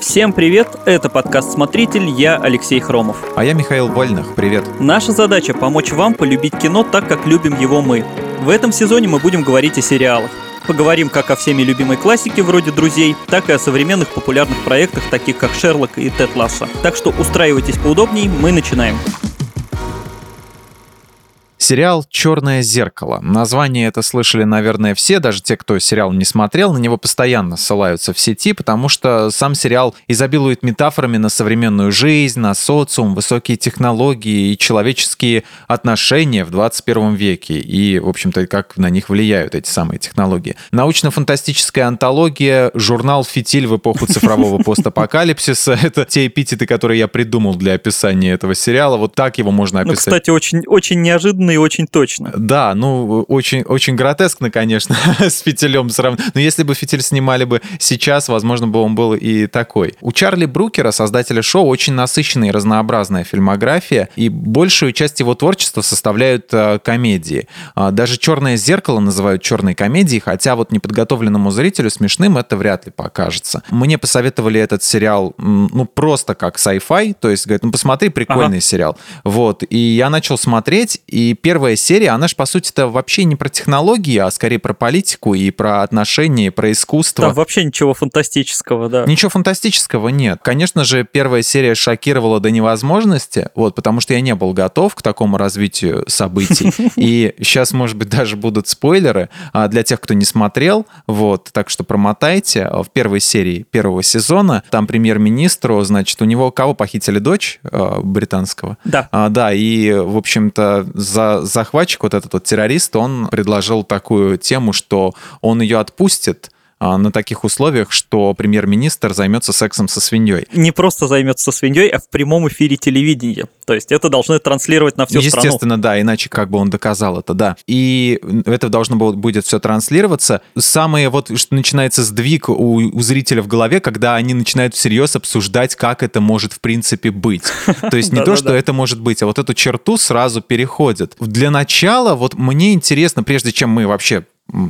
Всем привет, это подкаст «Смотритель», я Алексей Хромов. А я Михаил Вольных, привет. Наша задача – помочь вам полюбить кино так, как любим его мы. В этом сезоне мы будем говорить о сериалах. Поговорим как о всеми любимой классике вроде «Друзей», так и о современных популярных проектах, таких как «Шерлок» и «Тед Ласса». Так что устраивайтесь поудобнее, мы начинаем. Сериал «Черное зеркало». Название это слышали, наверное, все, даже те, кто сериал не смотрел. На него постоянно ссылаются в сети, потому что сам сериал изобилует метафорами на современную жизнь, на социум, высокие технологии и человеческие отношения в 21 веке. И, в общем-то, как на них влияют эти самые технологии. Научно-фантастическая антология, журнал «Фитиль» в эпоху цифрового постапокалипсиса. Это те эпитеты, которые я придумал для описания этого сериала. Вот так его можно описать. Ну, кстати, очень, очень неожиданно и очень точно. Да, ну, очень, очень гротескно, конечно, с фитилем сравнивать. Но если бы фитиль снимали бы сейчас, возможно, бы он был и такой. У Чарли Брукера, создателя шоу, очень насыщенная и разнообразная фильмография, и большую часть его творчества составляют э, комедии. А, даже «Черное зеркало» называют черной комедией, хотя вот неподготовленному зрителю смешным это вряд ли покажется. Мне посоветовали этот сериал, ну, просто как sci-fi, то есть, говорят, ну, посмотри, прикольный ага. сериал. Вот, и я начал смотреть, и первая серия, она же, по сути-то, вообще не про технологии, а скорее про политику и про отношения, про искусство. Там вообще ничего фантастического, да. Ничего фантастического нет. Конечно же, первая серия шокировала до невозможности, вот, потому что я не был готов к такому развитию событий. И сейчас, может быть, даже будут спойлеры а для тех, кто не смотрел, вот, так что промотайте. В первой серии первого сезона там премьер-министру, значит, у него кого похитили? Дочь э, британского? Да. А, да, и, в общем-то, за захватчик, вот этот вот террорист, он предложил такую тему, что он ее отпустит, на таких условиях, что премьер-министр займется сексом со свиньей. Не просто займется со свиньей, а в прямом эфире телевидения. То есть это должны транслировать на всю Естественно, страну. Естественно, да, иначе как бы он доказал это, да. И это должно будет все транслироваться. Самое вот, что начинается сдвиг у, у зрителя в голове, когда они начинают всерьез обсуждать, как это может в принципе быть. То есть не то, что это может быть, а вот эту черту сразу переходит. Для начала вот мне интересно, прежде чем мы вообще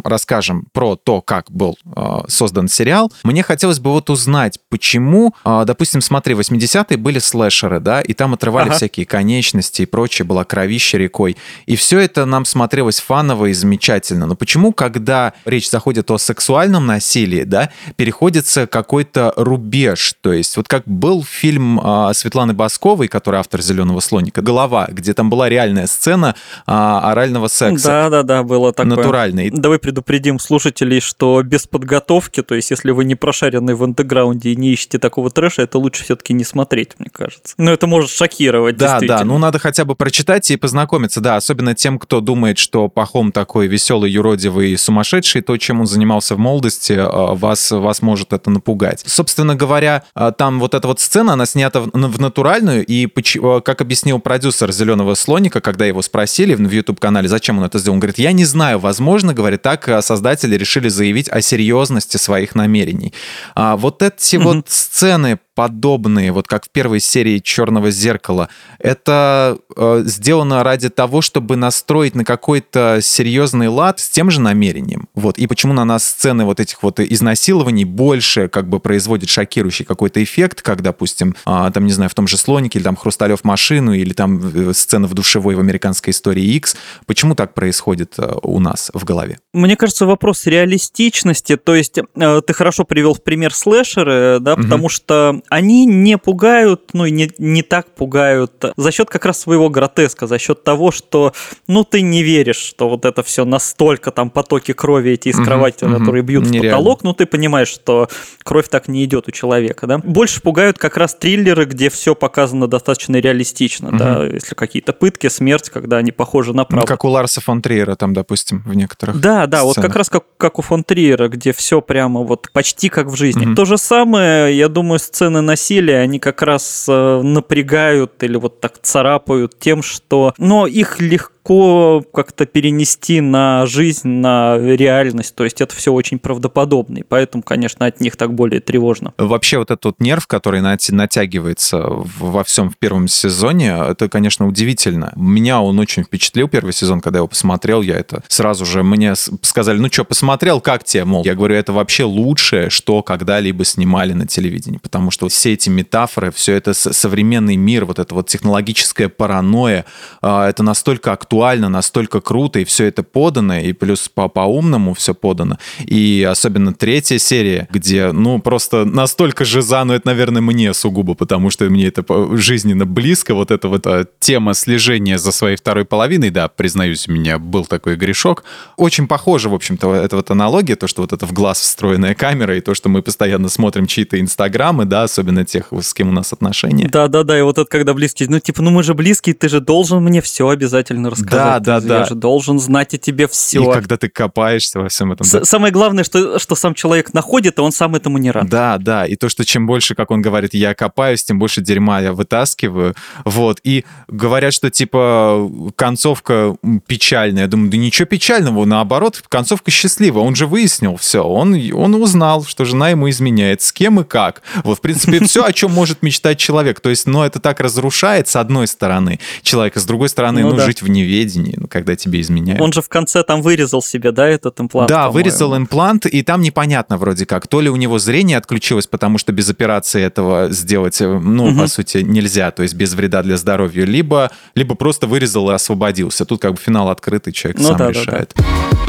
расскажем про то, как был э, создан сериал, мне хотелось бы вот узнать, почему, э, допустим, смотри, 80-е были слэшеры, да, и там отрывали ага. всякие конечности и прочее, была кровища рекой, и все это нам смотрелось фаново и замечательно, но почему, когда речь заходит о сексуальном насилии, да, переходится какой-то рубеж, то есть вот как был фильм э, Светланы Басковой, который автор «Зеленого слоника», «Голова», где там была реальная сцена э, орального секса. Да-да-да, было такое. Натуральный давай предупредим слушателей, что без подготовки, то есть если вы не прошаренный в андеграунде и не ищете такого трэша, это лучше все-таки не смотреть, мне кажется. Но это может шокировать, Да, да, ну надо хотя бы прочитать и познакомиться, да, особенно тем, кто думает, что Пахом такой веселый, юродивый, сумасшедший, то, чем он занимался в молодости, а, вас, вас может это напугать. Собственно говоря, а, там вот эта вот сцена, она снята в, натуральную, и а, как объяснил продюсер «Зеленого слоника», когда его спросили в YouTube-канале, зачем он это сделал, он говорит, я не знаю, возможно, говорит, так э, создатели решили заявить о серьезности своих намерений. А вот эти mm-hmm. вот сцены подобные, вот как в первой серии Черного зеркала, это э, сделано ради того, чтобы настроить на какой-то серьезный лад с тем же намерением. Вот. И почему на нас сцены вот этих вот изнасилований больше как бы производит шокирующий какой-то эффект, как, допустим, э, там, не знаю, в том же «Слонике» или там «Хрусталев машину» или там э, сцена в душевой в американской истории X. Почему так происходит э, у нас в голове? Мне кажется, вопрос реалистичности. То есть э, ты хорошо привел в пример слэшеры, да, угу. потому что они не пугают, ну и не, не так пугают за счет как раз своего гротеска, за счет того, что, ну, ты не веришь, что вот это все настолько там потоки крови эти из угу, кровати, угу. которые бьют Нереально. в потолок, ну, ты понимаешь, что кровь так не идет у человека, да. Больше пугают как раз триллеры, где все показано достаточно реалистично, угу. да, если какие-то пытки, смерть, когда они похожи на правду. Ну, как у Ларса фон Триера там, допустим, в некоторых Да, да, сценах. вот как раз как, как у фон Триера, где все прямо вот почти как в жизни. Угу. То же самое, я думаю, сцены сцены насилия, они как раз э, напрягают или вот так царапают тем, что... Но их легко легко как-то перенести на жизнь, на реальность. То есть это все очень правдоподобно. И поэтому, конечно, от них так более тревожно. Вообще вот этот нерв, который натягивается во всем в первом сезоне, это, конечно, удивительно. Меня он очень впечатлил первый сезон, когда я его посмотрел. Я это сразу же мне сказали, ну что, посмотрел, как тебе, мол. Я говорю, это вообще лучшее, что когда-либо снимали на телевидении, потому что все эти метафоры, все это современный мир, вот эта вот технологическая паранойя, а, это настолько актуально, настолько круто, и все это подано, и плюс по- по-умному все подано. И особенно третья серия, где, ну, просто настолько жиза, ну, это, наверное, мне сугубо, потому что мне это жизненно близко, вот эта вот а, тема слежения за своей второй половиной, да, признаюсь, у меня был такой грешок. Очень похоже, в общем-то, это вот аналогия, то, что вот это в глаз встроенная камера, и то, что мы постоянно смотрим чьи-то инстаграмы, да, особенно тех, с кем у нас отношения. Да-да-да, и вот это когда близкие, ну, типа, ну, мы же близкие, ты же должен мне все обязательно рассказать. Да, да, да. Я же должен знать о тебе все. И когда ты копаешься во всем этом. Да. Самое главное, что, что сам человек находит, а он сам этому не рад. Да, да, и то, что чем больше, как он говорит, я копаюсь, тем больше дерьма я вытаскиваю, вот, и говорят, что, типа, концовка печальная. Я думаю, да ничего печального, наоборот, концовка счастливая. Он же выяснил все, он, он узнал, что жена ему изменяет, с кем и как. Вот, в принципе, все, о чем может мечтать человек. То есть, ну, это так разрушает, с одной стороны, человека, с другой стороны, ну, ну да. жить в неведении, ну, когда тебе изменяют. Он же в конце там вырезал себе, да, этот имплант? Да, вырезал имплант, и там непонятно вроде как, то ли у него зрение отключилось, потому что без операции этого сделать, э, ну, угу. по сути, нельзя, то есть без вреда для здоровья, либо, либо просто вырезал и освободился. Тут как бы финал открытый, человек ну, сам да, решает. Да, да.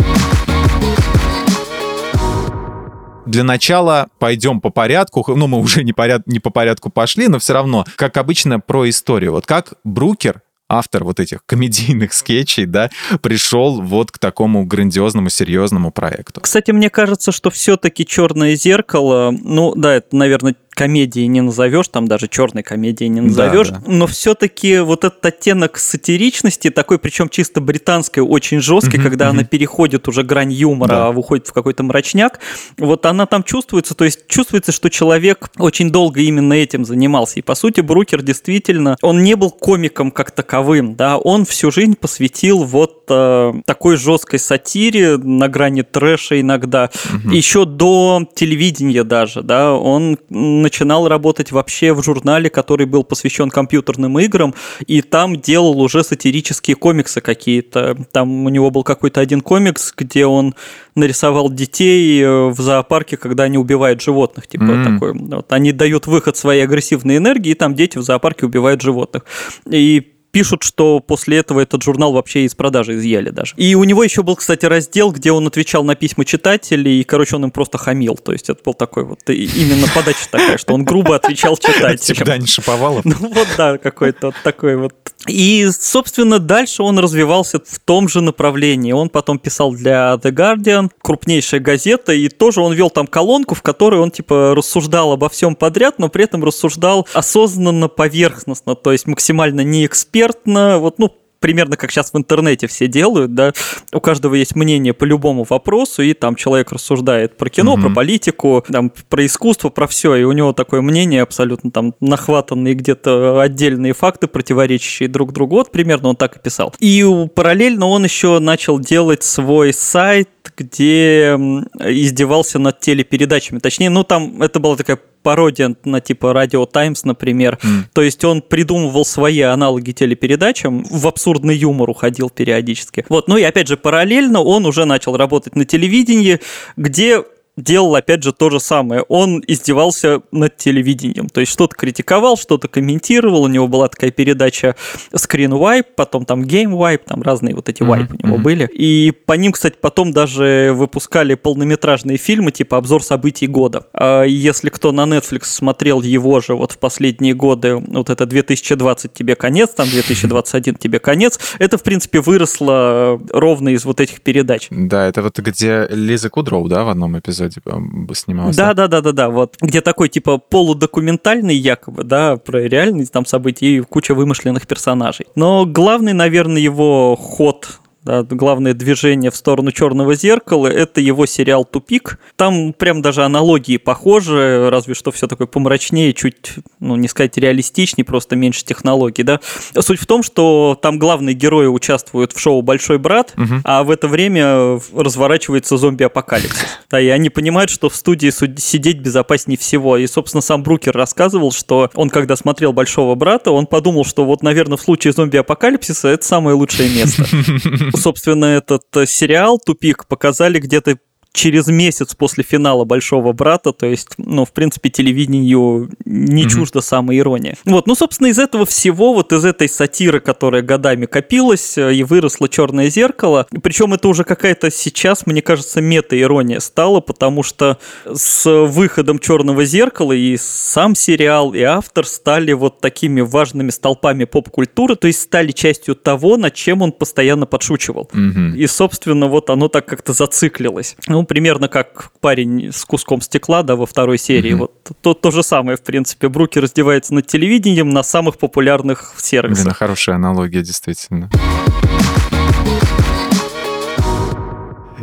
Для начала пойдем по порядку. Ну, мы уже не, поряд... не по порядку пошли, но все равно, как обычно, про историю. Вот как Брукер автор вот этих комедийных скетчей, да, пришел вот к такому грандиозному, серьезному проекту. Кстати, мне кажется, что все-таки черное зеркало, ну да, это, наверное, комедии не назовешь, там даже черной комедии не назовешь, да, да. но все-таки вот этот оттенок сатиричности, такой причем чисто британской, очень жесткий, угу, когда угу. она переходит уже грань юмора, да. а выходит в какой-то мрачняк, вот она там чувствуется, то есть чувствуется, что человек очень долго именно этим занимался, и по сути Брукер действительно, он не был комиком как таковым, да, он всю жизнь посвятил вот э, такой жесткой сатире на грани трэша иногда, угу. еще до телевидения даже, да, он начинал работать вообще в журнале, который был посвящен компьютерным играм, и там делал уже сатирические комиксы какие-то. Там у него был какой-то один комикс, где он нарисовал детей э, в зоопарке, когда они убивают животных, типа mm. такой. Вот, они дают выход своей агрессивной энергии, и там дети в зоопарке убивают животных. И пишут, что после этого этот журнал вообще из продажи изъяли даже. И у него еще был, кстати, раздел, где он отвечал на письма читателей, и, короче, он им просто хамил. То есть это был такой вот именно подача такая, что он грубо отвечал читателям. Типа Дани Шаповалов? Ну вот да, какой-то вот такой вот. И, собственно, дальше он развивался в том же направлении. Он потом писал для The Guardian, крупнейшая газета, и тоже он вел там колонку, в которой он, типа, рассуждал обо всем подряд, но при этом рассуждал осознанно, поверхностно, то есть максимально не эксперт, экспертно, вот, ну, примерно как сейчас в интернете все делают, да, у каждого есть мнение по любому вопросу, и там человек рассуждает про кино, mm-hmm. про политику, там, про искусство, про все, и у него такое мнение абсолютно там нахватанные где-то отдельные факты, противоречащие друг другу, вот примерно он так и писал. И параллельно он еще начал делать свой сайт, где издевался над телепередачами, точнее, ну там это была такая пародия на типа Radio Times, например. Mm. То есть он придумывал свои аналоги телепередачам, в абсурдный юмор уходил периодически. Вот, ну и опять же, параллельно он уже начал работать на телевидении, где делал, опять же, то же самое. Он издевался над телевидением. То есть что-то критиковал, что-то комментировал. У него была такая передача Screen Wipe, потом там Game Wipe, там разные вот эти вайпы mm-hmm. у него были. И по ним, кстати, потом даже выпускали полнометражные фильмы, типа обзор событий года. А если кто на Netflix смотрел его же вот в последние годы, вот это 2020 тебе конец, там 2021 тебе конец, это, в принципе, выросло ровно из вот этих передач. Да, это вот где Лиза Кудроу, да, в одном эпизоде эпизоде бы снимался. Да, да, да, да, да, вот. Где такой, типа, полудокументальный якобы, да, про реальные там события и куча вымышленных персонажей. Но главный, наверное, его ход да, главное движение в сторону черного зеркала, это его сериал «Тупик». Там прям даже аналогии похожи, разве что все такое помрачнее, чуть, ну, не сказать реалистичнее, просто меньше технологий, да. Суть в том, что там главные герои участвуют в шоу «Большой брат», угу. а в это время разворачивается зомби-апокалипсис. Да, и они понимают, что в студии сидеть безопаснее всего. И, собственно, сам Брукер рассказывал, что он, когда смотрел «Большого брата», он подумал, что вот, наверное, в случае зомби-апокалипсиса это самое лучшее место. Собственно, этот э, сериал «Тупик» показали где-то через месяц после финала «Большого брата», то есть, ну, в принципе, телевидению не mm-hmm. чуждо самая ирония. Вот, ну, собственно, из этого всего, вот из этой сатиры, которая годами копилась, э, и выросло «Черное зеркало», причем это уже какая-то сейчас, мне кажется, мета-ирония стала, потому что с выходом «Черного зеркала» и сам сериал, и автор стали вот такими важными столпами поп-культуры, то есть стали частью того, над чем он постоянно подшучивал. Mm-hmm. И, собственно, вот оно так как-то зациклилось. Ну, примерно как парень с куском стекла, да, во второй серии. Mm-hmm. Вот то, то же самое, в принципе. Бруки раздевается над телевидением на самых популярных сервисах. Блин, хорошая аналогия, действительно.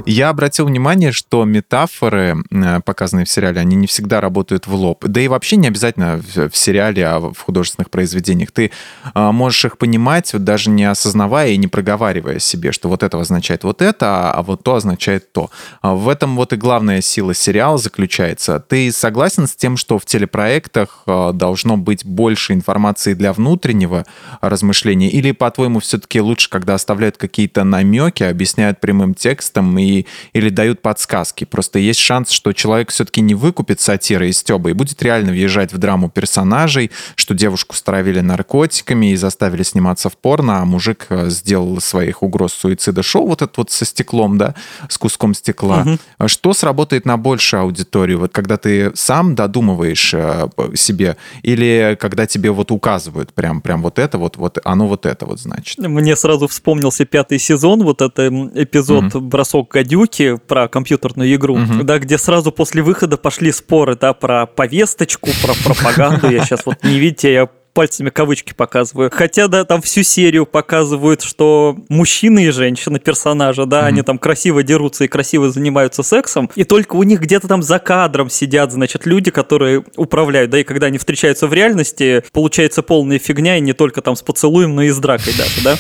Я обратил внимание, что метафоры, э, показанные в сериале, они не всегда работают в лоб. Да и вообще не обязательно в сериале, а в художественных произведениях. Ты а, можешь их понимать, вот даже не осознавая и не проговаривая себе, что вот это означает вот это, а вот то означает то. А в этом вот и главная сила сериала заключается. Ты согласен с тем, что в телепроектах а, должно быть больше информации для внутреннего размышления? Или, по-твоему, все-таки лучше, когда оставляют какие-то намеки, объясняют прямым текстом и или дают подсказки. Просто есть шанс, что человек все-таки не выкупит сатиры и стеба и будет реально въезжать в драму персонажей, что девушку стравили наркотиками и заставили сниматься в порно, а мужик э, сделал своих угроз суицида шоу вот это вот со стеклом, да, с куском стекла. Угу. Что сработает на большую аудиторию? Вот когда ты сам додумываешь э, себе или когда тебе вот указывают прям, прям вот это вот, вот оно вот это вот значит? Мне сразу вспомнился пятый сезон, вот это эпизод угу. «Бросок гадюки про компьютерную игру, угу. да, где сразу после выхода пошли споры, да, про повесточку, про пропаганду. Я сейчас вот не видите, я пальцами кавычки показываю. Хотя, да, там всю серию показывают, что мужчины и женщины, персонажи, да, mm-hmm. они там красиво дерутся и красиво занимаются сексом, и только у них где-то там за кадром сидят, значит, люди, которые управляют, да, и когда они встречаются в реальности, получается полная фигня, и не только там с поцелуем, но и с дракой даже, да.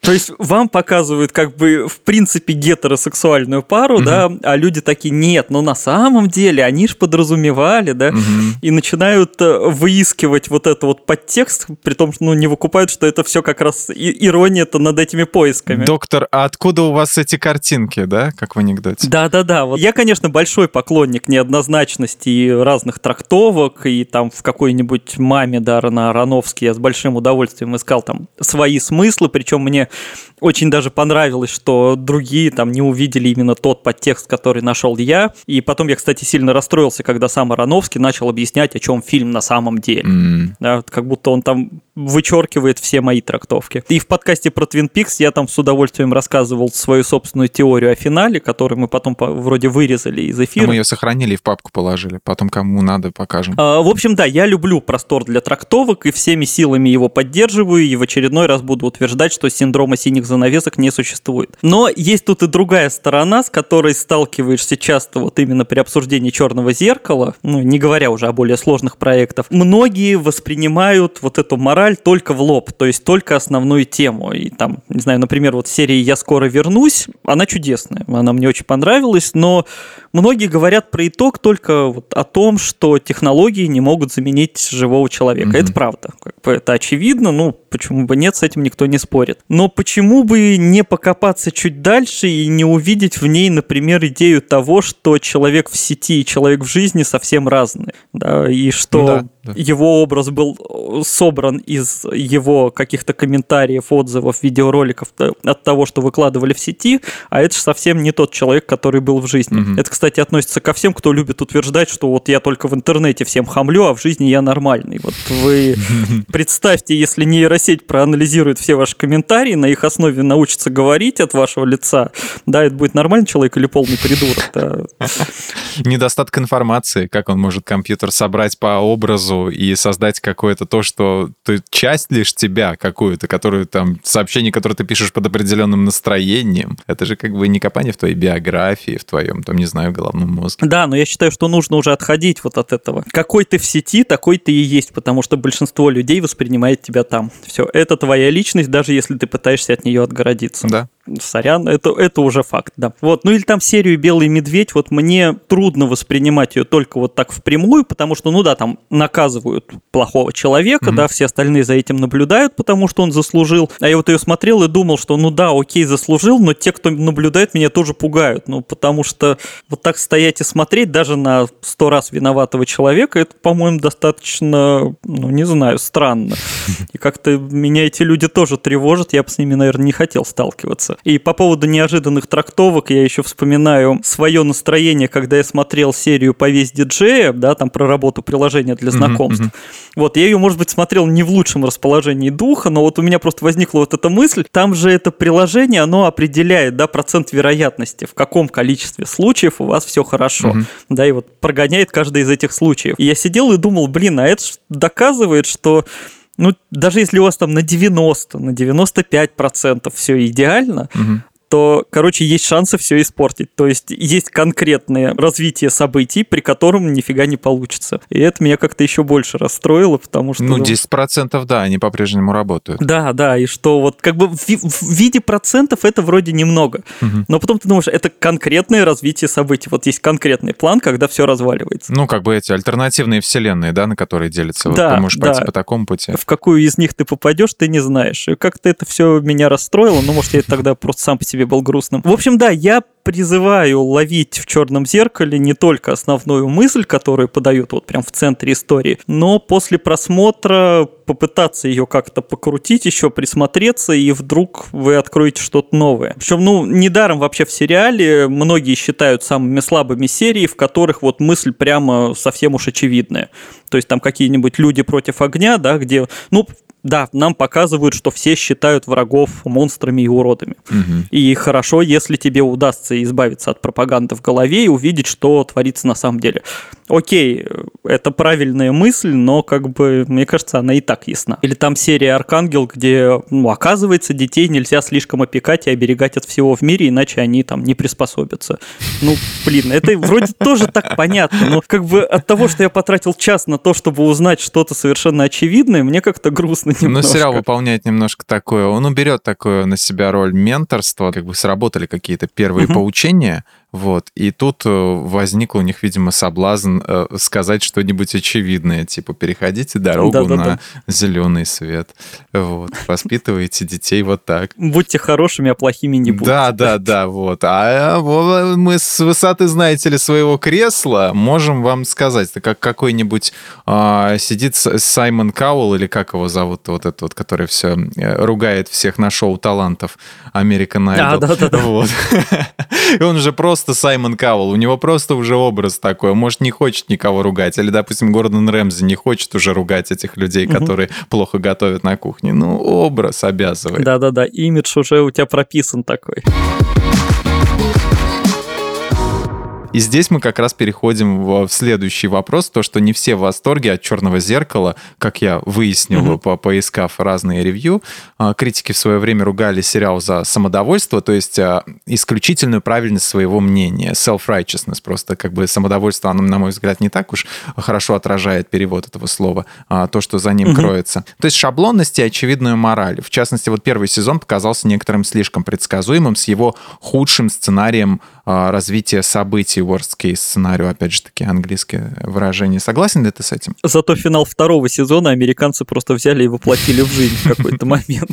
То есть вам показывают как бы в принципе гетеросексуальную пару, угу. да, а люди такие, нет, но на самом деле они же подразумевали, да, угу. и начинают э, выискивать вот это вот подтекст, при том, что ну, не выкупают, что это все как раз ирония-то над этими поисками. Доктор, а откуда у вас эти картинки, да, как в анекдоте? Да-да-да, вот я, конечно, большой поклонник неоднозначности и разных трактовок, и там в какой-нибудь маме Дарна Ароновский я с большим удовольствием искал там свои смыслы, причем мне очень даже понравилось, что другие там не увидели именно тот подтекст, который нашел я. И потом я, кстати, сильно расстроился, когда сам Ароновский начал объяснять, о чем фильм на самом деле. Mm. Да, как будто он там вычеркивает все мои трактовки. И в подкасте про Twin Peaks я там с удовольствием рассказывал свою собственную теорию о финале, которую мы потом вроде вырезали из эфира. А мы ее сохранили и в папку положили. Потом кому надо покажем. А, в общем, да, я люблю простор для трактовок и всеми силами его поддерживаю. И в очередной раз буду утверждать, что синдрома синих занавесок не существует. Но есть тут и другая сторона, с которой сталкиваешься часто вот именно при обсуждении черного зеркала, ну, не говоря уже о более сложных проектах. Многие воспринимают вот эту мораль только в лоб, то есть только основную тему. И там, не знаю, например, вот серии «Я скоро вернусь», она чудесная, она мне очень понравилась, но многие говорят про итог только вот о том, что технологии не могут заменить живого человека. Mm-hmm. Это правда. Как бы это очевидно, ну, почему бы нет, с этим никто не спорит. Но почему бы не покопаться чуть дальше и не увидеть в ней, например, идею того, что человек в сети и человек в жизни совсем разные, да, и что да, да. его образ был собран из его каких-то комментариев, отзывов, видеороликов от того, что выкладывали в сети, а это же совсем не тот человек, который был в жизни. Угу. Это, кстати, относится ко всем, кто любит утверждать, что вот я только в интернете всем хамлю, а в жизни я нормальный. Вот вы представьте, если нейросеть проанализирует все ваши комментарии, на их основе научится говорить от вашего лица, да, это будет нормальный человек или полный придурок. Недостаток информации, как он может компьютер собрать по образу сразу и создать какое-то то, что ты часть лишь тебя какую-то, которую там, сообщение, которое ты пишешь под определенным настроением, это же как бы не копание в твоей биографии, в твоем, там, не знаю, головном мозге. Да, но я считаю, что нужно уже отходить вот от этого. Какой ты в сети, такой ты и есть, потому что большинство людей воспринимает тебя там. Все, это твоя личность, даже если ты пытаешься от нее отгородиться. Да. Сорян, это, это уже факт, да. Вот, ну или там серию «Белый медведь», вот мне трудно воспринимать ее только вот так впрямую, потому что, ну да, там наказывают плохого человека, mm-hmm. да, все остальные за этим наблюдают, потому что он заслужил. А я вот ее смотрел и думал, что, ну да, окей, заслужил, но те, кто наблюдает, меня тоже пугают, ну потому что вот так стоять и смотреть даже на сто раз виноватого человека, это, по-моему, достаточно, ну не знаю, странно. И как-то меня эти люди тоже тревожат, я бы с ними, наверное, не хотел сталкиваться. И по поводу неожиданных трактовок я еще вспоминаю свое настроение, когда я смотрел серию «Повесть диджея», да, там про работу приложения для знакомств. Mm-hmm. Вот, я ее, может быть, смотрел не в лучшем расположении духа, но вот у меня просто возникла вот эта мысль, там же это приложение, оно определяет, да, процент вероятности, в каком количестве случаев у вас все хорошо, mm-hmm. да, и вот прогоняет каждый из этих случаев. И я сидел и думал, блин, а это доказывает, что ну, даже если у вас там на 90, на 95% все идеально, угу то, короче, есть шансы все испортить. То есть есть конкретное развитие событий, при котором нифига не получится. И это меня как-то еще больше расстроило, потому что... Ну, 10% да, они по-прежнему работают. Да, да, и что вот как бы в, в виде процентов это вроде немного. Угу. Но потом ты думаешь, это конкретное развитие событий. Вот есть конкретный план, когда все разваливается. Ну, как бы эти альтернативные вселенные, да, на которые делятся. Вот да, ты можешь да. пойти по такому пути. В какую из них ты попадешь, ты не знаешь. И как-то это все меня расстроило. Ну, может, я тогда просто сам по себе себе был грустным. В общем, да, я призываю ловить в черном зеркале не только основную мысль, которую подают вот прям в центре истории, но после просмотра попытаться ее как-то покрутить, еще присмотреться, и вдруг вы откроете что-то новое. Причем, ну, недаром вообще в сериале многие считают самыми слабыми серии, в которых вот мысль прямо совсем уж очевидная. То есть там какие-нибудь люди против огня, да, где, ну, да, нам показывают, что все считают врагов монстрами и уродами. Угу. И хорошо, если тебе удастся избавиться от пропаганды в голове и увидеть, что творится на самом деле. Окей, это правильная мысль, но как бы, мне кажется, она и так ясна. Или там серия «Аркангел», где, ну, оказывается, детей нельзя слишком опекать и оберегать от всего в мире, иначе они там не приспособятся. Ну, блин, это вроде тоже так понятно, но как бы от того, что я потратил час на то, чтобы узнать что-то совершенно очевидное, мне как-то грустно немножко. Но сериал выполняет немножко такое. Он уберет такое на себя роль менторства. Как бы сработали какие-то первые поучения, вот. И тут э, возник у них, видимо, соблазн э, сказать что-нибудь очевидное, типа переходите дорогу да, да, на да. зеленый свет. Вот. Воспитывайте детей вот так. Будьте хорошими, а плохими не будьте. Да, да, да, вот. А, а мы с высоты, знаете ли, своего кресла можем вам сказать, как какой-нибудь а, сидит Саймон Каул, или как его зовут, вот этот вот, который все э, ругает всех на шоу талантов American Idol. Да, да, да. Вот. И он же просто просто Саймон Кавел, у него просто уже образ такой, может, не хочет никого ругать, или, допустим, Гордон Рэмзи не хочет уже ругать этих людей, угу. которые плохо готовят на кухне. Ну, образ обязывает. Да-да-да, имидж уже у тебя прописан такой. И здесь мы как раз переходим в, следующий вопрос, то, что не все в восторге от «Черного зеркала», как я выяснил, угу. по поискав разные ревью. А, критики в свое время ругали сериал за самодовольство, то есть а, исключительную правильность своего мнения, self-righteousness, просто как бы самодовольство, оно, на мой взгляд, не так уж хорошо отражает перевод этого слова, а, то, что за ним угу. кроется. То есть шаблонность и очевидную мораль. В частности, вот первый сезон показался некоторым слишком предсказуемым с его худшим сценарием развития событий найти worst case сценарию, опять же таки, английское выражение. Согласен ли ты с этим? Зато финал второго сезона американцы просто взяли и воплотили в жизнь в какой-то момент.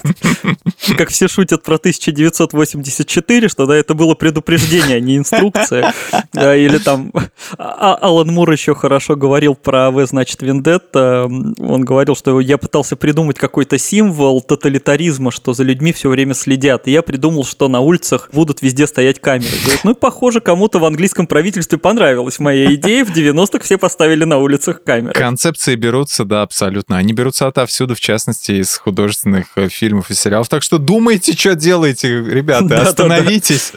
Как все шутят про 1984, что да, это было предупреждение, а не инструкция. Или там а, а, Алан Мур еще хорошо говорил про В, значит, Вендетта. Он говорил, что я пытался придумать какой-то символ тоталитаризма, что за людьми все время следят. И я придумал, что на улицах будут везде стоять камеры. Ну, похоже, кому-то в английском правительстве понравилась моя идея, в 90-х все поставили на улицах камеры. Концепции берутся, да, абсолютно. Они берутся отовсюду, в частности, из художественных э, фильмов и сериалов. Так что думайте, что делаете, ребята, остановитесь.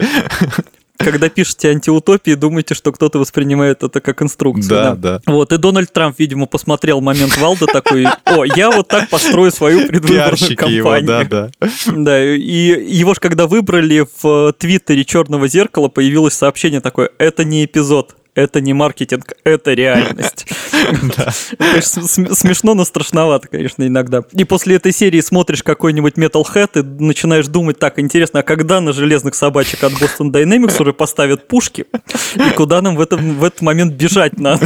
Когда пишете антиутопии, думаете, что кто-то воспринимает это как инструкцию. Да, да. Вот, и Дональд Трамп, видимо, посмотрел момент Валда такой, о, я вот так построю свою предвыборную кампанию. да, да. Да, и его же когда выбрали в Твиттере «Черного зеркала», появилось сообщение такое, это не эпизод, это не маркетинг, это реальность. Смешно, но страшновато, конечно, иногда. И после этой серии смотришь какой-нибудь Metalhead и начинаешь думать, так, интересно, а когда на железных собачек от Boston Dynamics уже поставят пушки? И куда нам в, этот момент бежать надо?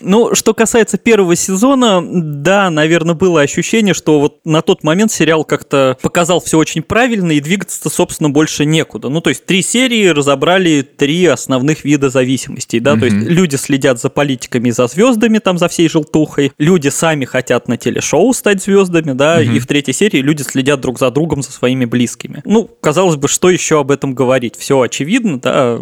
Ну, что касается первого сезона, да, наверное, было ощущение, что вот на тот момент сериал как-то показал все очень правильно и двигаться, собственно, больше некуда. Ну, то есть три серии разобрали три основных вида зависимостей, да, mm-hmm. то есть люди следят за политиками, за звездами, там, за всей желтухой, люди сами хотят на телешоу стать звездами, да, mm-hmm. и в третьей серии люди следят друг за другом, за своими близкими. Ну, казалось бы, что еще об этом говорить? Все очевидно, да,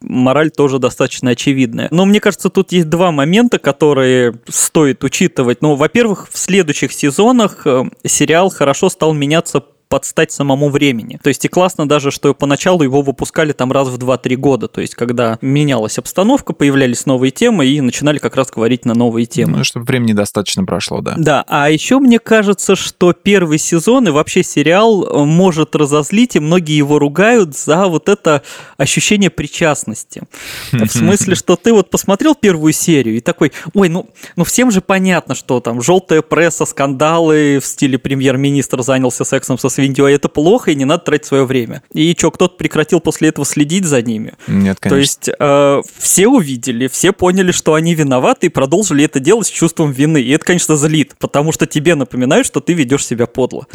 мораль тоже достаточно очевидная. Но мне кажется, тут есть два момента, которые стоит учитывать. Ну, во-первых, в следующих сезонах э, сериал хорошо стал меняться подстать самому времени. То есть и классно даже, что поначалу его выпускали там раз в 2-3 года, то есть когда менялась обстановка, появлялись новые темы и начинали как раз говорить на новые темы. Ну, чтобы времени достаточно прошло, да. Да, а еще мне кажется, что первый сезон и вообще сериал э, может разозлить, и многие его ругают за вот это ощущение причастности. В смысле, что ты вот посмотрел первую серию и такой, ой, ну, ну всем же понятно, что там желтая пресса, скандалы в стиле премьер-министр занялся сексом со видео, это плохо, и не надо тратить свое время. И что, кто-то прекратил после этого следить за ними? Нет, конечно. То есть э, все увидели, все поняли, что они виноваты, и продолжили это делать с чувством вины. И это, конечно, злит, потому что тебе напоминают, что ты ведешь себя подло.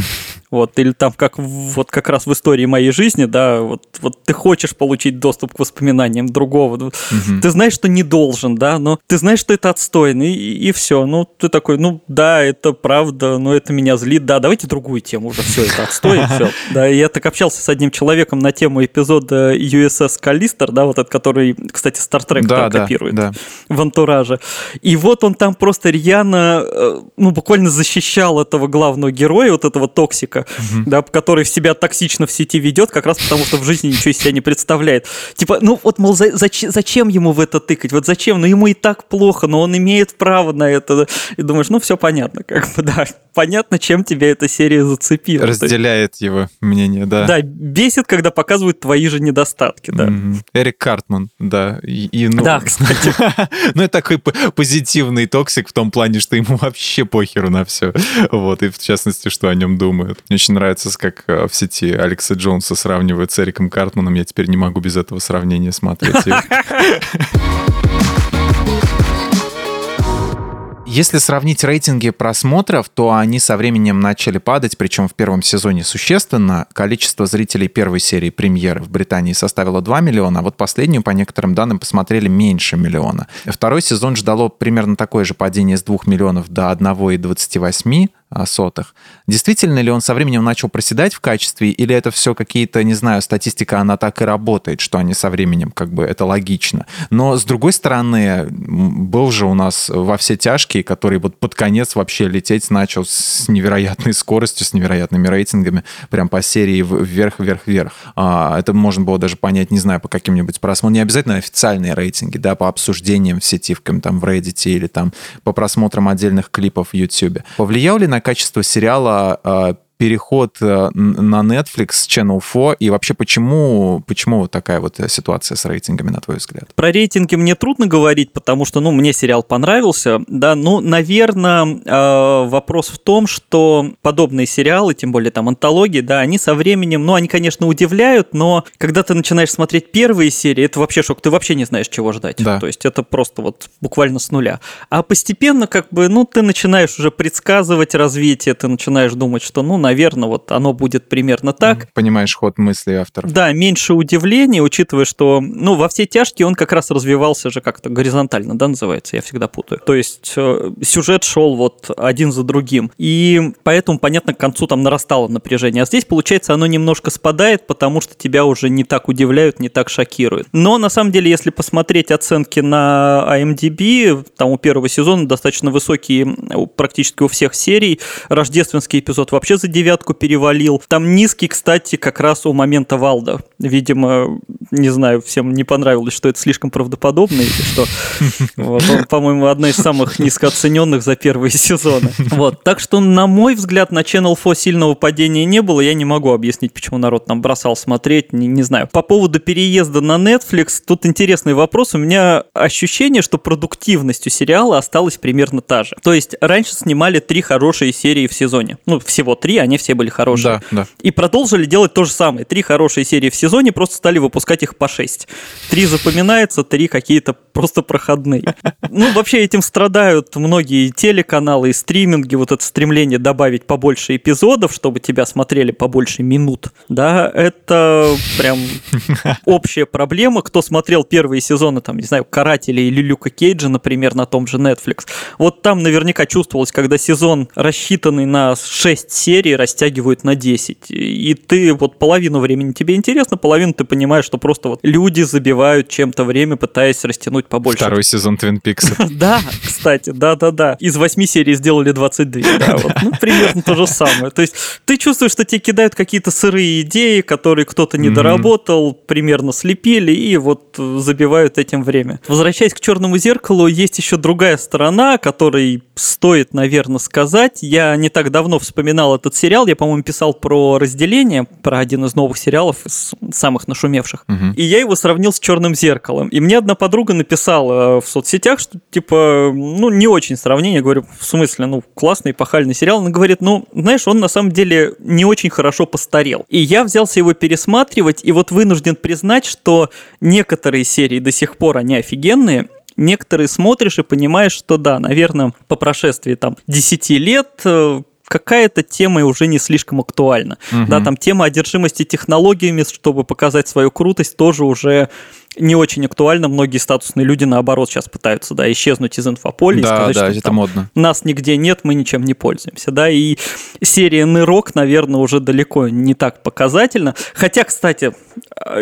Вот, или там, как вот как раз в истории моей жизни, да, вот, вот ты хочешь получить доступ к воспоминаниям другого. Угу. Ты знаешь, что не должен, да, но ты знаешь, что это отстойно, и, и все. Ну, ты такой, ну, да, это правда, но это меня злит, да, давайте другую тему уже, все, это отстой, все. Да, я так общался с одним человеком на тему эпизода USS Калистер, да, вот этот, который, кстати, Star Trek да, да, копирует да. в антураже. И вот он там просто рьяно, э, ну, буквально защищал этого главного героя, вот этого токсика, угу. да, который себя токсично в сети ведет, как раз потому, что в жизни ничего из себя не представляет. Типа, ну вот, мол, за, зачем, зачем ему в это тыкать? Вот зачем? Ну, ему и так плохо, но он имеет право на это. И думаешь, ну, все понятно, как бы, да. Понятно, чем тебя эта серия зацепила. Разделяет его мнение, да. Да, бесит, когда показывают твои же недостатки, да. Угу. Эрик Картман, да. И, и, ну... Да, кстати. ну, это такой позитивный токсик в том плане, что ему вообще похеру на все. Вот, и в частности, что о нем думают. Мне очень нравится, как э, в сети Алекса Джонса сравнивают с Эриком Картманом. Я теперь не могу без этого сравнения смотреть. Если сравнить рейтинги просмотров, то они со временем начали падать, причем в первом сезоне существенно. Количество зрителей первой серии премьеры в Британии составило 2 миллиона, а вот последнюю, по некоторым данным, посмотрели меньше миллиона. Второй сезон ждало примерно такое же падение с 2 миллионов до 1,28 сотых. Действительно ли он со временем начал проседать в качестве, или это все какие-то, не знаю, статистика, она так и работает, что они со временем, как бы, это логично. Но, с другой стороны, был же у нас во все тяжкие, который вот под конец вообще лететь начал с невероятной скоростью, с невероятными рейтингами, прям по серии вверх, вверх, вверх. А, это можно было даже понять, не знаю, по каким-нибудь просмотрам, не обязательно официальные рейтинги, да, по обсуждениям в сети, в, там, в Reddit или там по просмотрам отдельных клипов в YouTube. Повлиял ли на качество сериала а, переход э, на Netflix, Channel 4, и вообще почему, почему вот такая вот ситуация с рейтингами, на твой взгляд? Про рейтинги мне трудно говорить, потому что, ну, мне сериал понравился, да, ну, наверное, э, вопрос в том, что подобные сериалы, тем более там антологии, да, они со временем, ну, они, конечно, удивляют, но когда ты начинаешь смотреть первые серии, это вообще шок, ты вообще не знаешь, чего ждать. Да. То есть это просто вот буквально с нуля. А постепенно, как бы, ну, ты начинаешь уже предсказывать развитие, ты начинаешь думать, что, ну, наверное, вот оно будет примерно так. Понимаешь ход мысли авторов. Да, меньше удивления, учитывая, что, ну, во все тяжкие он как раз развивался же как-то горизонтально, да, называется, я всегда путаю. То есть э, сюжет шел вот один за другим. И поэтому, понятно, к концу там нарастало напряжение. А здесь, получается, оно немножко спадает, потому что тебя уже не так удивляют, не так шокируют. Но, на самом деле, если посмотреть оценки на IMDb, там у первого сезона достаточно высокие практически у всех серий. Рождественский эпизод вообще за девятку перевалил. Там низкий, кстати, как раз у момента Валда. Видимо, не знаю, всем не понравилось, что это слишком правдоподобно или что. Вот, он, по-моему, одна из самых низкооцененных за первые сезоны. Вот, так что, на мой взгляд, на Channel 4 сильного падения не было. Я не могу объяснить, почему народ там бросал смотреть, не, не знаю. По поводу переезда на Netflix, тут интересный вопрос. У меня ощущение, что продуктивность у сериала осталась примерно та же. То есть раньше снимали три хорошие серии в сезоне. Ну, всего три, они все были хорошие. Да, да. И продолжили делать то же самое. Три хорошие серии в сезоне, просто стали выпускать их по шесть. Три запоминается, три какие-то просто проходные. Ну, вообще этим страдают многие телеканалы и стриминги, вот это стремление добавить побольше эпизодов, чтобы тебя смотрели побольше минут. Да, это прям общая проблема. Кто смотрел первые сезоны, там, не знаю, Карателей или Люка Кейджа, например, на том же Netflix, вот там наверняка чувствовалось, когда сезон, рассчитанный на 6 серий, растягивают на 10. И ты вот половину времени тебе интересно, половину ты понимаешь, что просто вот люди забивают чем-то время, пытаясь растянуть побольше. Второй сезон Твин Пикса. Да, кстати, да-да-да. Из 8 серий сделали 22. Да, вот. Ну, примерно то же самое. То есть ты чувствуешь, что тебе кидают какие-то сырые идеи, которые кто-то не доработал, примерно слепили, и вот забивают этим время. Возвращаясь к черному зеркалу, есть еще другая сторона, которой стоит, наверное, сказать. Я не так давно вспоминал этот сериал. Я, по-моему, писал про разделение, про один из новых сериалов, из самых нашумевших. Мгм. И я его сравнил с черным зеркалом. И мне одна подруга написала в соцсетях, что типа, ну, не очень сравнение. Я говорю, в смысле, ну, классный, пахальный сериал. Она говорит, ну, знаешь, он на самом деле не очень хорошо постарел. И я взялся его пересматривать, и вот вынужден признать, что некоторые серии до сих пор, они офигенные, Некоторые смотришь и понимаешь, что да, наверное, по прошествии там 10 лет э, какая-то тема уже не слишком актуальна. Мгм. Да, там тема одержимости технологиями, чтобы показать свою крутость, тоже уже не очень актуальна. Многие статусные люди, наоборот, сейчас пытаются да, исчезнуть из инфополя и Да, сказать, да, что это там модно. нас нигде нет, мы ничем не пользуемся, да, и серия Нырок, наверное, уже далеко не так показательна, хотя, кстати,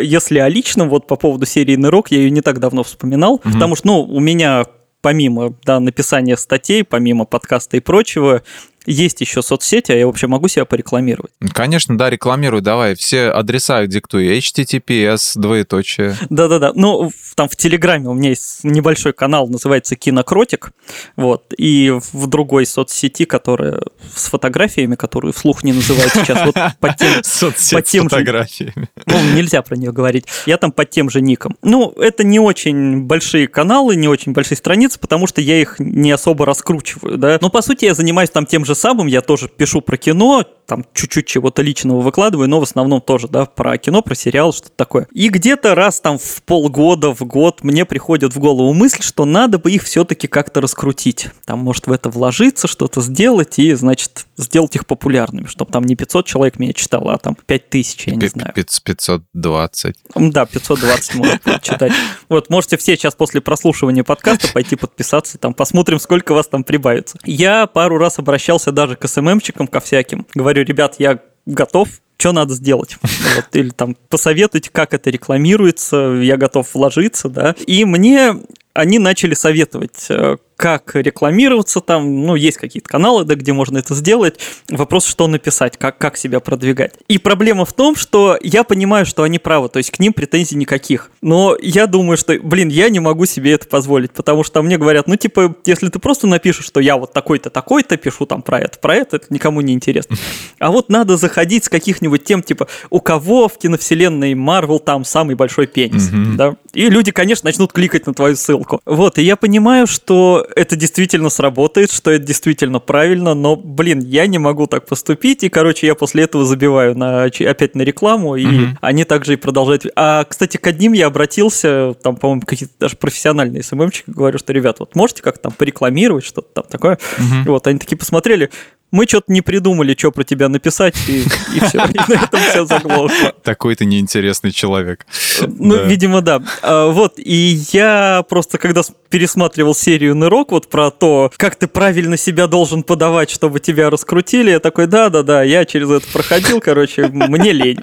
если о личном, вот по поводу серии Нырок, я ее не так давно вспоминал, потому что, ну, у меня помимо да, написания статей, помимо подкаста и прочего, есть еще соцсети, а я вообще могу себя порекламировать. Конечно, да, рекламируй, давай. Все адреса диктуй. HTTPS, двоеточие. Да-да-да. Ну, там в Телеграме у меня есть небольшой канал, называется Кинокротик. Вот. И в другой соцсети, которая с фотографиями, которую вслух не называют сейчас, вот под тем, Соцсеть по тем с же- фотографиями. ну, нельзя про нее говорить. Я там под тем же ником. Ну, это не очень большие каналы, не очень большие страницы, потому что я их не особо раскручиваю, да. Но, по сути, я занимаюсь там тем же самым, я тоже пишу про кино, там чуть-чуть чего-то личного выкладываю, но в основном тоже, да, про кино, про сериал, что-то такое. И где-то раз там в полгода, в год мне приходит в голову мысль, что надо бы их все-таки как-то раскрутить. Там, может, в это вложиться, что-то сделать и, значит, сделать их популярными, чтобы там не 500 человек меня читало, а там 5000, я не знаю. пиц- 520. М, Да, 520 можно читать. Вот, можете все сейчас после прослушивания подкаста пойти подписаться, там посмотрим, сколько вас там прибавится. Я пару раз обращался даже к СММщикам, ко всяким. Говорю, ребят, я готов, что надо сделать? Вот, или там посоветуйте, как это рекламируется, я готов вложиться, да. И мне они начали советовать, э, как рекламироваться там, ну, есть какие-то каналы, да, где можно это сделать. Вопрос, что написать, как, как себя продвигать. И проблема в том, что я понимаю, что они правы, то есть к ним претензий никаких. Но я думаю, что, блин, я не могу себе это позволить, потому что мне говорят, ну, типа, если ты просто напишешь, что я вот такой-то, такой-то, пишу там про это, про это, это никому не интересно. А вот надо заходить с каких-нибудь тем, типа, у кого в киновселенной Марвел там самый большой пенис, Мгм. да? И люди, конечно, начнут кликать на твою ссылку. Вот, и я понимаю, что это действительно сработает, что это действительно правильно, но, блин, я не могу так поступить, и, короче, я после этого забиваю на, опять на рекламу, и Мгм. они также и продолжают. А, кстати, к одним я обратился, там, по-моему, какие-то даже профессиональные СММщики, говорю, что, ребят, вот можете как-то там порекламировать, что-то там такое? Мгм. Вот, они такие посмотрели, мы что-то не придумали, что про тебя написать, и, все, и на этом все заглохло. Такой ты неинтересный человек. Ну, Да. видимо, да. А, вот, и я просто, когда пересматривал серию Нырок, вот про то, как ты правильно себя должен подавать, чтобы тебя раскрутили, я такой, да-да-да, я через это проходил, короче, мне лень.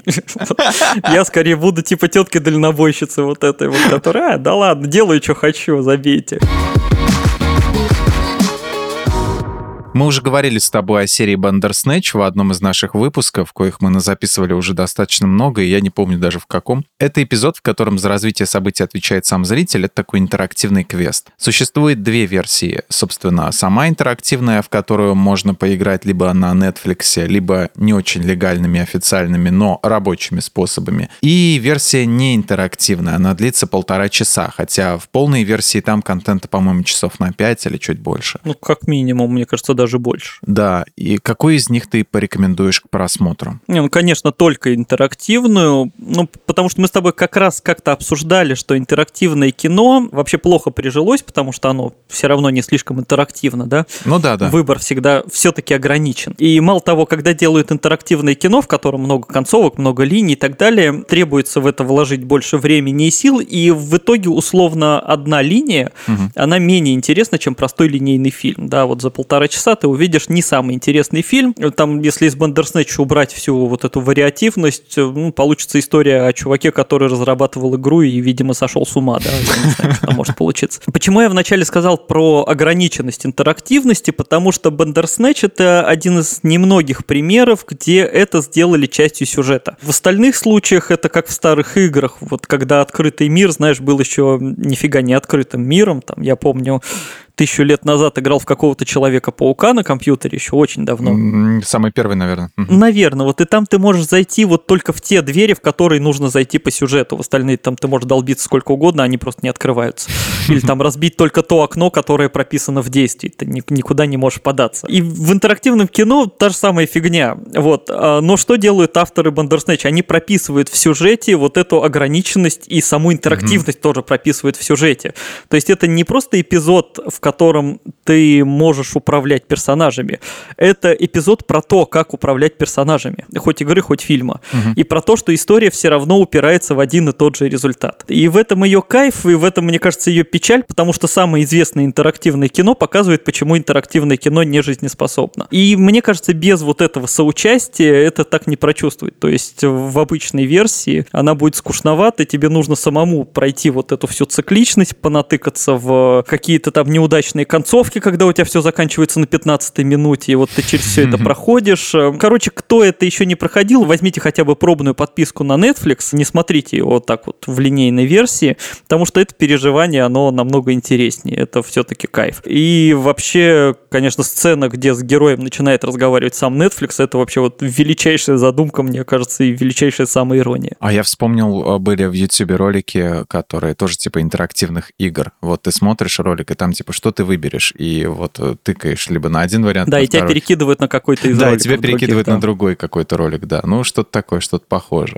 Я скорее буду типа тетки-дальнобойщицы вот этой вот, которая, а, да ладно, делаю, что хочу, забейте. Мы уже говорили с тобой о серии Bandersnatch в одном из наших выпусков, коих мы записывали уже достаточно много, и я не помню даже в каком. Это эпизод, в котором за развитие событий отвечает сам зритель. Это такой интерактивный квест. Существует две версии. Собственно, сама интерактивная, в которую можно поиграть либо на Netflix, либо не очень легальными, официальными, но рабочими способами. И версия не интерактивная. Она длится полтора часа, хотя в полной версии там контента, по-моему, часов на пять или чуть больше. Ну, как минимум, мне кажется, даже больше. Да, и какой из них ты порекомендуешь к просмотру? Не, ну, конечно, только интерактивную, ну, потому что мы с тобой как раз как-то обсуждали, что интерактивное кино вообще плохо прижилось, потому что оно все равно не слишком интерактивно, да? Ну да, да. Выбор всегда все-таки ограничен. И мало того, когда делают интерактивное кино, в котором много концовок, много линий и так далее, требуется в это вложить больше времени и сил, и в итоге условно одна линия, угу. она менее интересна, чем простой линейный фильм, да, вот за полтора часа часа ты увидишь не самый интересный фильм. Там, если из Бандерснэч убрать всю вот эту вариативность, ну, получится история о чуваке, который разрабатывал игру и, видимо, сошел с ума, да, я не знаю, что может получиться. Почему я вначале сказал про ограниченность интерактивности? Потому что Бандерснэч — это один из немногих примеров, где это сделали частью сюжета. В остальных случаях это как в старых играх, вот когда открытый мир, знаешь, был еще нифига не открытым миром, там, я помню, тысячу лет назад играл в какого-то Человека-паука на компьютере, еще очень давно. Самый первый, наверное. Наверное. Вот и там ты можешь зайти вот только в те двери, в которые нужно зайти по сюжету. В остальные там ты можешь долбиться сколько угодно, они просто не открываются. Или там разбить только то окно, которое прописано в действии. Ты никуда не можешь податься. И в интерактивном кино та же самая фигня. Вот. А, но что делают авторы Бандерснэч? Они прописывают в сюжете вот эту ограниченность и саму интерактивность тоже прописывают в сюжете. То есть это не просто эпизод, в котором ты можешь управлять персонажами. Это эпизод про то, как управлять персонажами, хоть игры, хоть фильма. Угу. И про то, что история все равно упирается в один и тот же результат. И в этом ее кайф, и в этом, мне кажется, ее печаль, потому что самое известное интерактивное кино показывает, почему интерактивное кино не жизнеспособно. И мне кажется, без вот этого соучастия это так не прочувствовать. То есть в обычной версии она будет скучновата, тебе нужно самому пройти вот эту всю цикличность, понатыкаться в какие-то там неудачные неудачные концовки, когда у тебя все заканчивается на 15 минуте, и вот ты через все это проходишь. Короче, кто это еще не проходил, возьмите хотя бы пробную подписку на Netflix, не смотрите его вот так вот в линейной версии, потому что это переживание, оно намного интереснее, это все-таки кайф. И вообще, конечно, сцена, где с героем начинает разговаривать сам Netflix, это вообще вот величайшая задумка, мне кажется, и величайшая самоирония. А я вспомнил, э, были в YouTube ролики, которые тоже типа интерактивных игр. Вот ты смотришь ролик, и там типа что ты выберешь, и вот э, тыкаешь либо на один вариант, Да, и тебя перекидывают на какой-то из да, роликов. Да, тебя перекидывают других, на другой какой-то ролик, да. Ну, что-то такое, что-то похожее.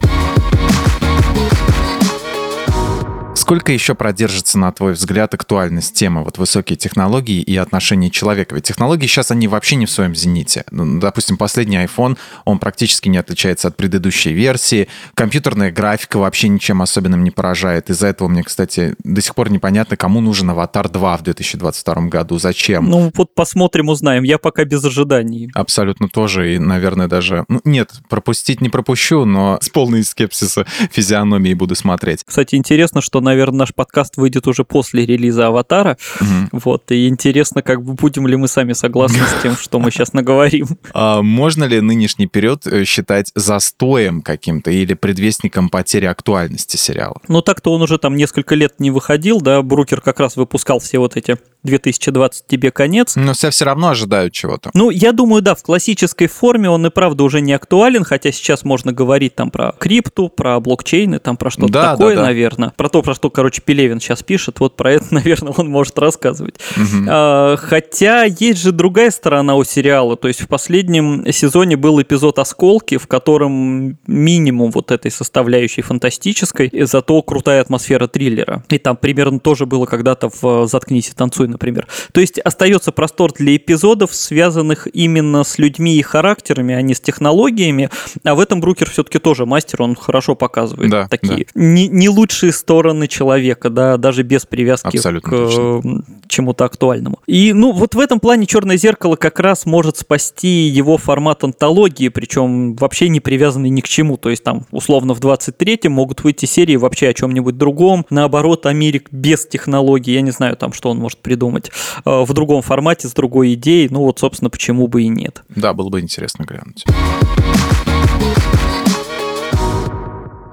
Сколько еще продержится, на твой взгляд, актуальность темы вот высокие технологии и отношения человека? Ведь технологии сейчас, они вообще не в своем зените. Ну, допустим, последний iPhone, он практически не отличается от предыдущей версии. Компьютерная графика вообще ничем особенным не поражает. Из-за этого мне, кстати, до сих пор непонятно, кому нужен «Аватар 2» в 2022 году, зачем. Ну, вот посмотрим, узнаем. Я пока без ожиданий. Абсолютно тоже. И, наверное, даже... Ну, нет, пропустить не пропущу, но с полной скепсиса физиономии буду смотреть. Кстати, интересно, что на наверное, наш подкаст выйдет уже после релиза «Аватара». Угу. Вот, и интересно, как бы будем ли мы сами согласны с тем, что мы сейчас наговорим. А можно ли нынешний период э, считать застоем каким-то или предвестником потери актуальности сериала? Ну, так-то он уже там несколько лет не выходил, да, Брукер как раз выпускал все вот эти 2020 тебе конец. Но все все равно ожидают чего-то. Ну, я думаю, да, в классической форме он и правда уже не актуален, хотя сейчас можно говорить там про крипту, про блокчейны, там про что-то да, такое, да, да. наверное. Про то, про что, короче, Пелевин сейчас пишет, вот про это, наверное, он может рассказывать. Угу. А, хотя есть же другая сторона у сериала, то есть в последнем сезоне был эпизод «Осколки», в котором минимум вот этой составляющей фантастической, зато крутая атмосфера триллера. И там примерно тоже было когда-то в «Заткнись и танцуй», например. То есть остается простор для эпизодов, связанных именно с людьми и характерами, а не с технологиями. А в этом Брукер все-таки тоже мастер, он хорошо показывает да, такие да. Не, не лучшие стороны человека, да, даже без привязки Абсолютно к точно. чему-то актуальному. И, ну, вот в этом плане Черное зеркало как раз может спасти его формат антологии, причем вообще не привязанный ни к чему. То есть там, условно, в 23-м могут выйти серии вообще о чем-нибудь другом. Наоборот, Америк без технологий, я не знаю там, что он может придумать придумать в другом формате, с другой идеей. Ну вот, собственно, почему бы и нет. Да, было бы интересно глянуть.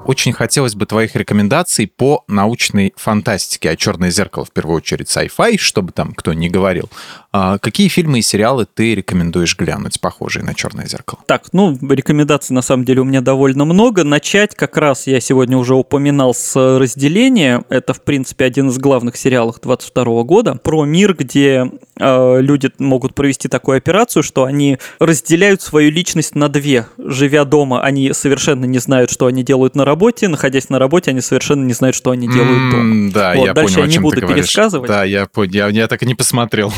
Очень хотелось бы твоих рекомендаций по научной фантастике, а «Черное зеркало» в первую очередь sci-fi, чтобы там кто не говорил. А какие фильмы и сериалы ты рекомендуешь глянуть, похожие на «Черное зеркало»? Так, ну, рекомендаций на самом деле у меня довольно много. Начать как раз я сегодня уже упоминал с разделения. Это, в принципе, один из главных сериалов 22 года. Про мир, где э, люди могут провести такую операцию, что они разделяют свою личность на две. Живя дома, они совершенно не знают, что они делают на работе. Находясь на работе, они совершенно не знают, что они делают дома. Да, вот, я дальше понял, я не буду пересказывать. Да, я, я, я так и не посмотрел.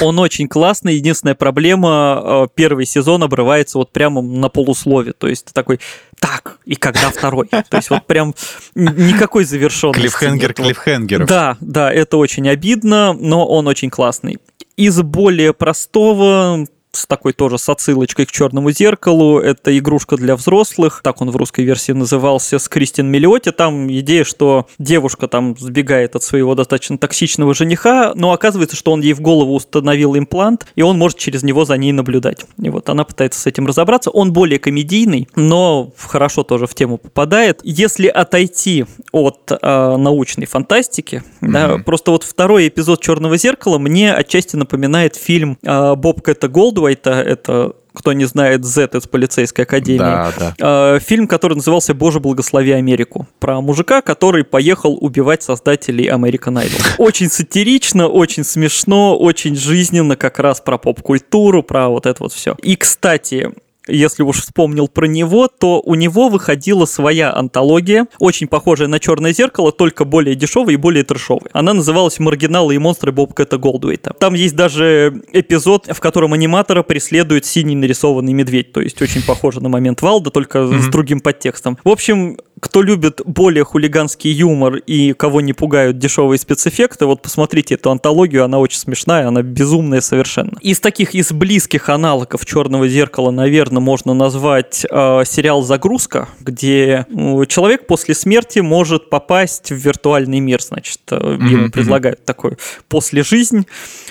Он очень классный. Единственная проблема, э, первый сезон обрывается вот прямо на полуслове. То есть такой, так, и когда второй? То есть вот прям никакой завершенности. Клиффхенгер клиффхенгеров. Да, да, это очень обидно, но он очень классный. Из более простого с такой тоже с отсылочкой к черному зеркалу. Это игрушка для взрослых, так он в русской версии назывался, с Кристин Миллиоти. Там идея, что девушка там сбегает от своего достаточно токсичного жениха, но оказывается, что он ей в голову установил имплант, и он может через него за ней наблюдать. И вот она пытается с этим разобраться. Он более комедийный, но хорошо тоже в тему попадает. Если отойти от э, научной фантастики, mm-hmm. да, просто вот второй эпизод Черного зеркала мне отчасти напоминает фильм э, Боб Кэта Голд Голдуайта, это кто не знает, Z из полицейской академии. Да, да. Э, фильм, который назывался «Боже, благослови Америку». Про мужика, который поехал убивать создателей American Idol. Очень сатирично, очень смешно, очень жизненно, как раз про поп-культуру, про вот это вот все. И, кстати, если уж вспомнил про него, то у него выходила своя антология, очень похожая на «Черное зеркало», только более дешевая и более трешовая. Она называлась «Маргиналы и монстры Боб Кэта Голдуэйта». Там есть даже эпизод, в котором аниматора преследует синий нарисованный медведь, то есть очень похоже на момент Валда, только mm-hmm. с другим подтекстом. В общем, кто любит более хулиганский юмор и кого не пугают дешевые спецэффекты, вот посмотрите эту антологию, она очень смешная, она безумная совершенно. Из таких, из близких аналогов «Черного зеркала», наверное, можно назвать э, сериал «Загрузка», где э, человек после смерти может попасть в виртуальный мир, значит, э, ему mm-hmm. предлагают такой после жизнь,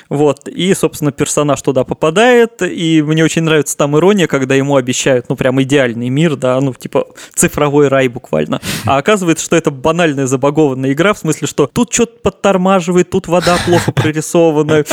вот, и, собственно, персонаж туда попадает, и мне очень нравится там ирония, когда ему обещают, ну, прям идеальный мир, да, ну, типа цифровой рай буквально. А оказывается, что это банальная забагованная игра, в смысле, что тут что-то подтормаживает, тут вода плохо прорисована.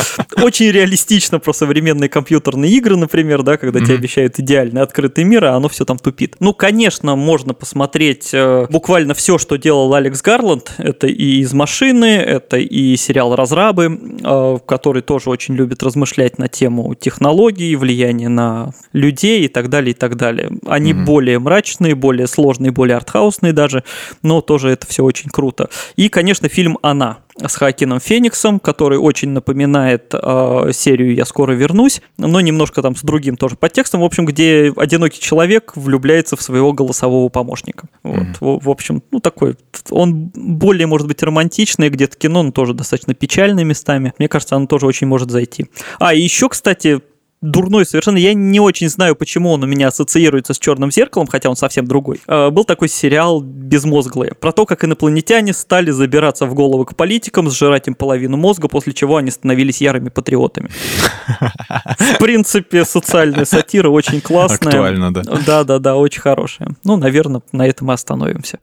Очень реалистично про современные компьютерные игры, например, да, когда тебе обещают идеальный открытый мир, а оно все там тупит. Ну, конечно, можно посмотреть э, буквально все, что делал Алекс Гарланд. Это и из машины, это и сериал Разрабы, э, который тоже очень любит размышлять на тему технологий, влияния на людей и так далее, и так далее. Они mm-hmm. более мрачные, более сложные, более артхаусные даже, но тоже это все очень круто. И, конечно, фильм «Она», с Хакином Фениксом, который очень напоминает э, серию «Я скоро вернусь», но немножко там с другим тоже подтекстом, в общем, где одинокий человек влюбляется в своего голосового помощника. Вот, mm-hmm. в, в общем, ну такой, он более, может быть, романтичный, где-то кино, но тоже достаточно печальный местами. Мне кажется, оно тоже очень может зайти. А, и еще, кстати, дурной совершенно. Я не очень знаю, почему он у меня ассоциируется с черным зеркалом, хотя он совсем другой. А, был такой сериал «Безмозглые» про то, как инопланетяне стали забираться в головы к политикам, сжирать им половину мозга, после чего они становились ярыми патриотами. В принципе, социальная сатира очень классная. Актуально, да. Да-да-да, очень хорошая. Ну, наверное, на этом мы остановимся.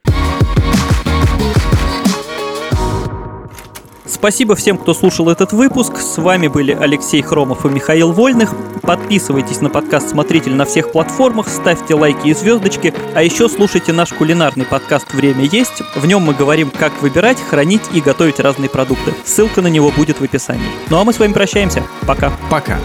Спасибо всем, кто слушал этот выпуск. С вами были Алексей Хромов и Михаил Вольных. Подписывайтесь на подкаст «Смотритель» на всех платформах, ставьте лайки и звездочки, а еще слушайте наш кулинарный подкаст «Время есть». В нем мы говорим, как выбирать, хранить и готовить разные продукты. Ссылка на него будет в описании. Ну а мы с вами прощаемся. Пока. Пока.